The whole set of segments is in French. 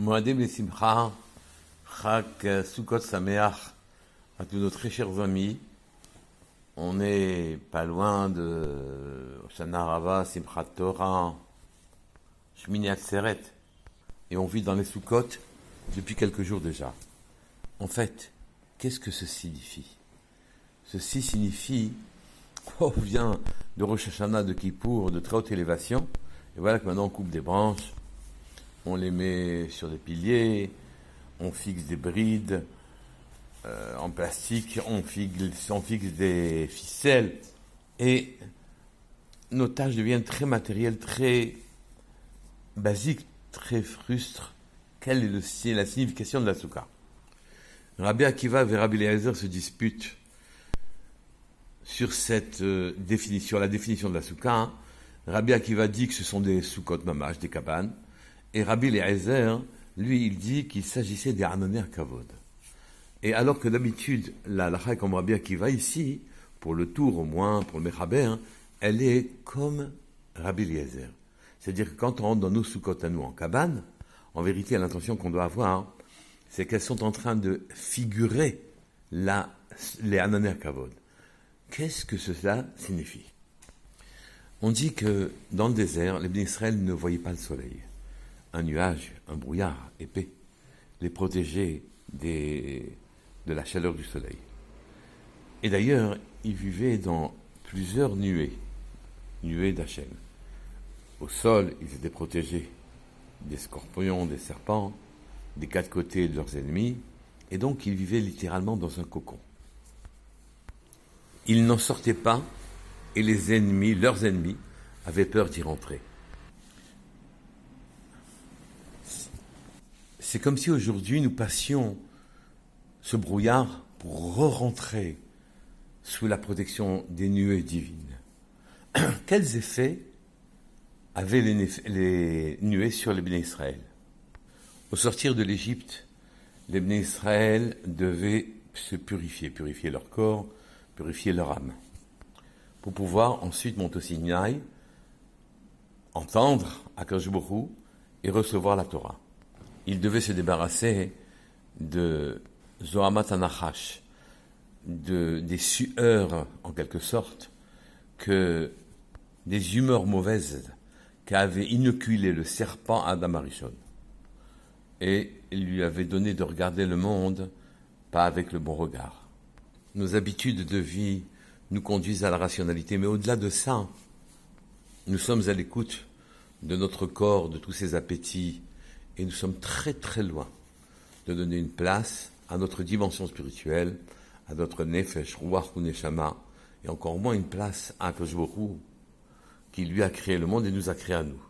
Moadim Simcha, Chak Sukkot Sameach, à tous nos très chers amis. On n'est pas loin de Shana Rava, Simchat Torah, Shmini Atzeret, et on vit dans les Sukkot depuis quelques jours déjà. En fait, qu'est-ce que ceci signifie? Ceci signifie, oh, on vient de Rosh Hashanah, de Kippour, de très haute élévation, et voilà que maintenant on coupe des branches, on les met sur des piliers, on fixe des brides euh, en plastique, on fixe, des ficelles, et nos tâches deviennent très matérielles, très basiques, très frustres. Quelle est la signification de la souka Rabbi Akiva et Rabbi se disputent sur cette euh, la définition de la souka. Hein. Rabbi Akiva dit que ce sont des soukot mamash, des cabanes. Et Rabbi Eliezer, lui, il dit qu'il s'agissait des Hanoner Kavod. Et alors que d'habitude, la lacha comme Rabbi Akiva ici, pour le tour au moins, pour le Mechaber, hein, elle est comme Rabbi Eliezer. C'est-à-dire que quand on rentre dans nos soukot à nous en cabane, en vérité, l'intention qu'on doit avoir, c'est qu'elles sont en train de figurer les Hanoner Kavod. Qu'est-ce que cela signifie? On dit que dans le désert, les Israël ne voyaient pas le soleil un nuage, un brouillard épais, les protéger de la chaleur du soleil. Et d'ailleurs, ils vivaient dans plusieurs nuées, nuées d'Hachem. Au sol, ils étaient protégés des scorpions, des serpents, des quatre côtés de leurs ennemis, et donc ils vivaient littéralement dans un cocon. Ils n'en sortaient pas, et les ennemis, leurs ennemis, avaient peur d'y rentrer. C'est comme si aujourd'hui nous passions ce brouillard pour re-rentrer sous la protection des nuées divines. Quels effets avaient les, nuées sur les béné Israël? Au sortir de l'Égypte, les béné Israël devaient se purifier, purifier leur corps, purifier leur âme, pour pouvoir ensuite monter au Sinaï, entendre Akashbourou et recevoir la Torah il devait se débarrasser de Zohamat Anachash, de, des sueurs, en quelque sorte, que des humeurs mauvaises qu'avait inoculé le serpent Adam Arishon. Et lui avait donné de regarder le monde pas avec le bon regard. Nos habitudes de vie nous conduisent à la rationalité, mais au-delà de ça, nous sommes à l'écoute de notre corps, de tous ses appétits, et nous sommes très très loin de donner une place à notre dimension spirituelle, à notre nefesh, ruach ou neshama, et encore moins une place à Kajboru, qui lui a créé le monde et nous a créé à nous.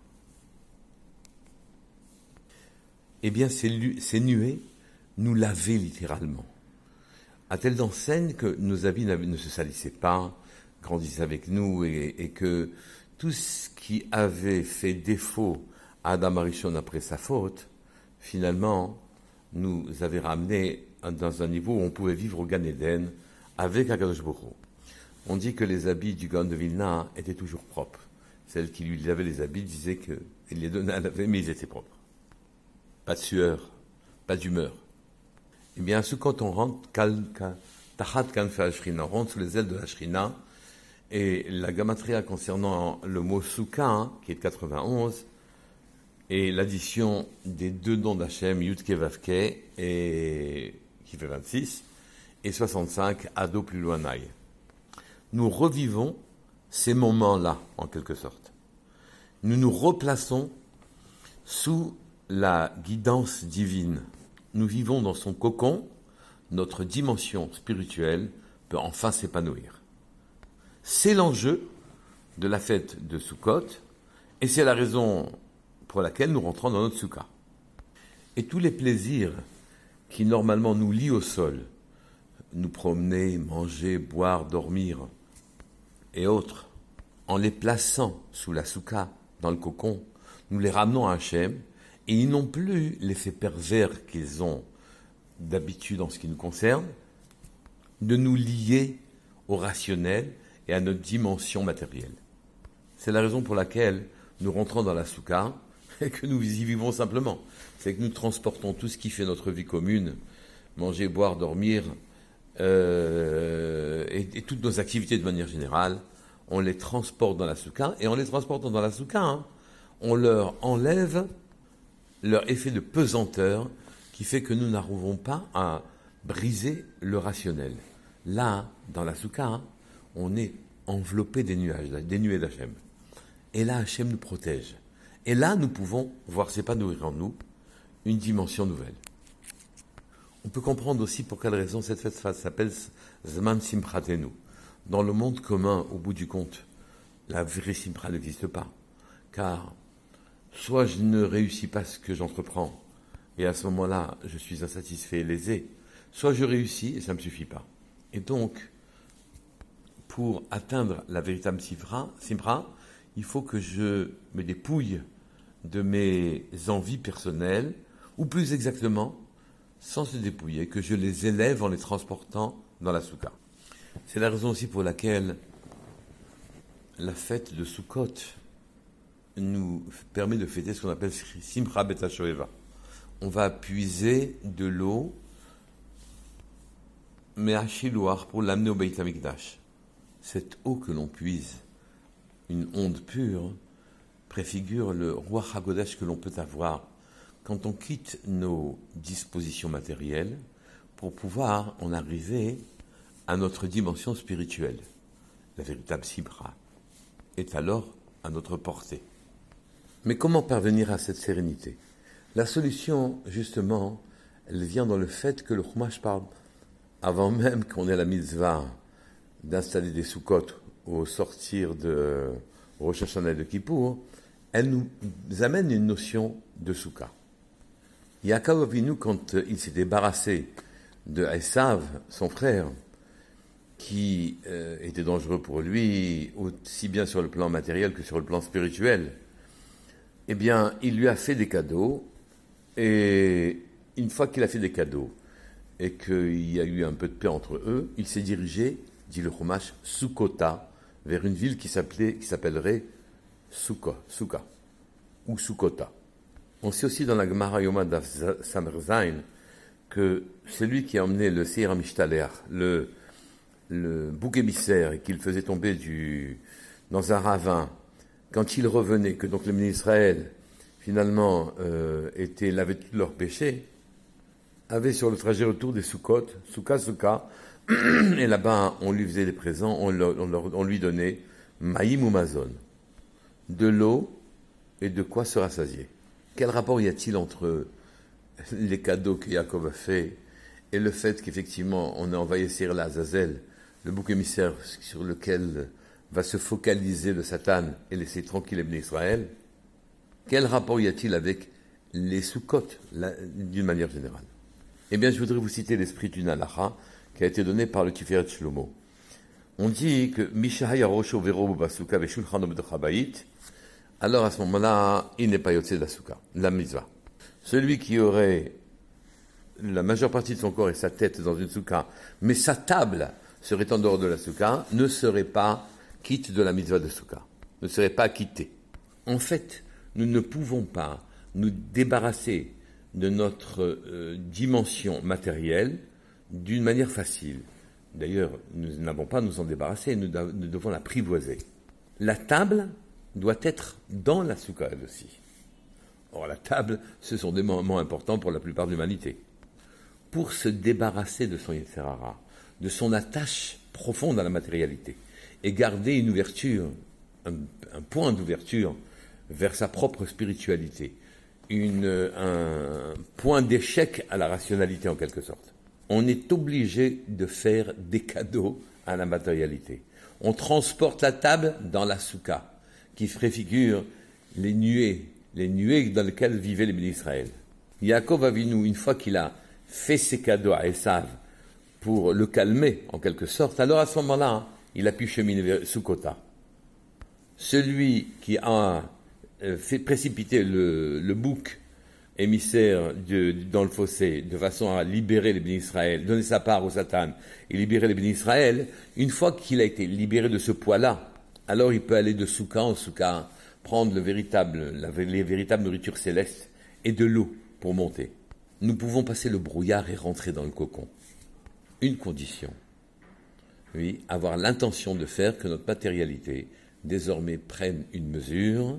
Eh bien, ces, nuées nous lavaient littéralement, à telle enseigne que nos habits ne se salissaient pas, grandissaient avec nous, et que tout ce qui avait fait défaut Adam Arishon, après sa faute, finalement, nous avait ramené dans un niveau où on pouvait vivre au Gan Eden avec Akadosh Boko. On dit que les habits du Gan de Vilna étaient toujours propres. Celle qui lui avait les habits disait qu'il les donnait à laver, mais ils étaient propres. Pas de sueur, pas d'humeur. Eh bien, ce quand on rentre, Tahat on rentre sous les ailes de la Shrina, et la gamatria concernant le mot Souka, hein, qui est de 91, et l'addition des deux noms d'Hachem, Yudke Vavke, et, qui fait 26, et 65, Ado plus loin Nous revivons ces moments-là, en quelque sorte. Nous nous replaçons sous la guidance divine. Nous vivons dans son cocon, notre dimension spirituelle peut enfin s'épanouir. C'est l'enjeu de la fête de Sukkot, et c'est la raison pour laquelle nous rentrons dans notre soukha. Et tous les plaisirs qui normalement nous lient au sol, nous promener, manger, boire, dormir, et autres, en les plaçant sous la soukha, dans le cocon, nous les ramenons à Hachem, et ils n'ont plus l'effet pervers qu'ils ont d'habitude en ce qui nous concerne, de nous lier au rationnel et à notre dimension matérielle. C'est la raison pour laquelle nous rentrons dans la soukha, et que nous y vivons simplement. C'est que nous transportons tout ce qui fait notre vie commune, manger, boire, dormir, euh, et, toutes nos activités de manière générale, on les transporte dans la souka, et en les transportant dans la souka, hein, on leur enlève leur effet de pesanteur qui fait que nous n'arrivons pas à briser le rationnel. Là, dans la souka, hein, on est enveloppé des nuages, des nuées d'Hachem. Et là, Hachem nous protège. Et là, nous pouvons voir s'épanouir en nous une dimension nouvelle. On peut comprendre aussi pour quelle raison cette fête s'appelle Zman Simpratenu. Dans le monde commun, au bout du compte, la vraie Simpra n'existe pas. Car soit je ne réussis pas ce que j'entreprends, et à ce moment-là, je suis insatisfait et lésé, soit je réussis et ça ne me suffit pas. Et donc, pour atteindre la véritable Simpra, il faut que je me dépouille de mes envies personnelles, ou plus exactement, sans se dépouiller, que je les élève en les transportant dans la souka. C'est la raison aussi pour laquelle la fête de Sukkot nous permet de fêter ce qu'on appelle Simcha Shoeva. On va puiser de l'eau, mais à Shiloh pour l'amener au Beit. Cette eau que l'on puise, une onde pure, préfigure le roi Hagodesh que l'on peut avoir quand on quitte nos dispositions matérielles pour pouvoir en arriver à notre dimension spirituelle. La véritable Sibra est alors à notre portée. Mais comment parvenir à cette sérénité? La solution, justement, elle vient dans le fait que le Chumash parle, avant même qu'on ait la mitzvah d'installer des soukot au sortir de Rosh Hashanah de Kippour, elle nous amène une notion de soukha. Yaakov Avinu, quand il s'est débarrassé de Esav, son frère, qui euh, était dangereux pour lui, aussi bien sur le plan matériel que sur le plan spirituel, eh bien, il lui a fait des cadeaux, et une fois qu'il a fait des cadeaux, et qu'il y a eu un peu de paix entre eux, il s'est dirigé, dit le Chumash, Sukota, vers une ville qui s'appellerait Souka, Souka, ou Sukota. On sait aussi dans la Gemara Yoma Zain que c'est lui qui a emmené le Seir Mishtaler, le, bouc émissaire, et qu'il faisait tomber dans un ravin, quand il revenait, que donc le ministre Israël, finalement, euh, était, lavait tous leurs péchés, avait sur le trajet retour des Sukkot, Souka Souka, et là-bas, on lui faisait des présents, on, lui donnait Maïm ou Mazon, de l'eau et de quoi se rassasier. Quel rapport y a-t-il entre les cadeaux que Jacob a fait et le fait qu'effectivement on a envoyé Sir Azazel, le bouc émissaire sur lequel va se focaliser le Satan et laisser tranquille les Israël? Quel rapport y a-t-il avec les Sukkot d'une manière générale? Eh bien, je voudrais vous citer l'esprit du Nalacha qui a été donné par le Tiferet Shlomo. On dit que Mishahaya Rosho Vero Basuka Veshulchan alors à ce moment-là, il n'est pas yotzé de la souka, la mitzvah. Celui qui aurait la majeure partie de son corps et sa tête dans une souka, mais sa table serait en dehors de la souka, ne serait pas quitte de la mitzvah de souka, ne serait pas quitté. En fait, nous ne pouvons pas nous débarrasser de notre euh, dimension matérielle d'une manière facile. D'ailleurs, nous n'avons pas à nous en débarrasser, nous, devons l'apprivoiser. La table, doit être dans la soukha aussi. Or, la table, ce sont des moments importants pour la plupart de l'humanité. Pour se débarrasser de son Yetzerara, de son attache profonde à la matérialité, et garder une ouverture, un, point d'ouverture vers sa propre spiritualité, un point d'échec à la rationalité en quelque sorte. On est obligé de faire des cadeaux à la matérialité. On transporte la table dans la soukha qui préfigure les nuées, les nuées dans lesquelles vivaient les bénis Israël. Yaakov Avinu, une fois qu'il a fait ses cadeaux à Esav pour le calmer, en quelque sorte, alors à ce moment-là, il a pu cheminer vers Sukkota. Celui qui a euh, fait précipiter le, bouc émissaire dans le fossé de façon à libérer les bénis Israël, donner sa part au Satan et libérer les bénis Israël, une fois qu'il a été libéré de ce poids-là, alors il peut aller de souka en souka prendre les véritables nourritures célestes et de l'eau pour monter. Nous pouvons passer le brouillard et rentrer dans le cocon. Une condition. Oui, avoir l'intention de faire que notre matérialité désormais prenne une mesure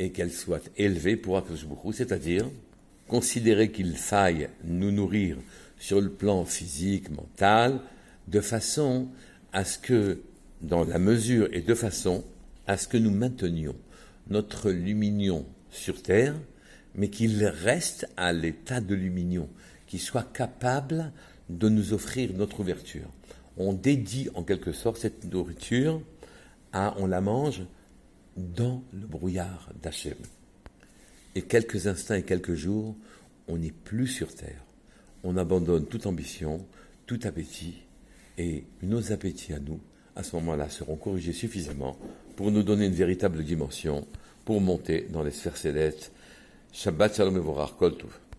et qu'elle soit élevée pour Akashbukhu, c'est-à-dire considérer qu'il faille nous nourrir sur le plan physique, mental, de façon à ce que, dans la mesure et de façon à ce que nous maintenions notre luminion sur Terre, mais qu'il reste à l'état de luminion, qu'il soit capable de nous offrir notre ouverture. On dédie en quelque sorte cette nourriture à, on la mange dans le brouillard d'Hachem. Et quelques instants et quelques jours, on n'est plus sur terre. On abandonne toute ambition, tout appétit, et nos appétits à nous, à ce moment-là, seront corrigés suffisamment pour nous donner une véritable dimension, pour monter dans les sphères célestes. Shabbat Shalom et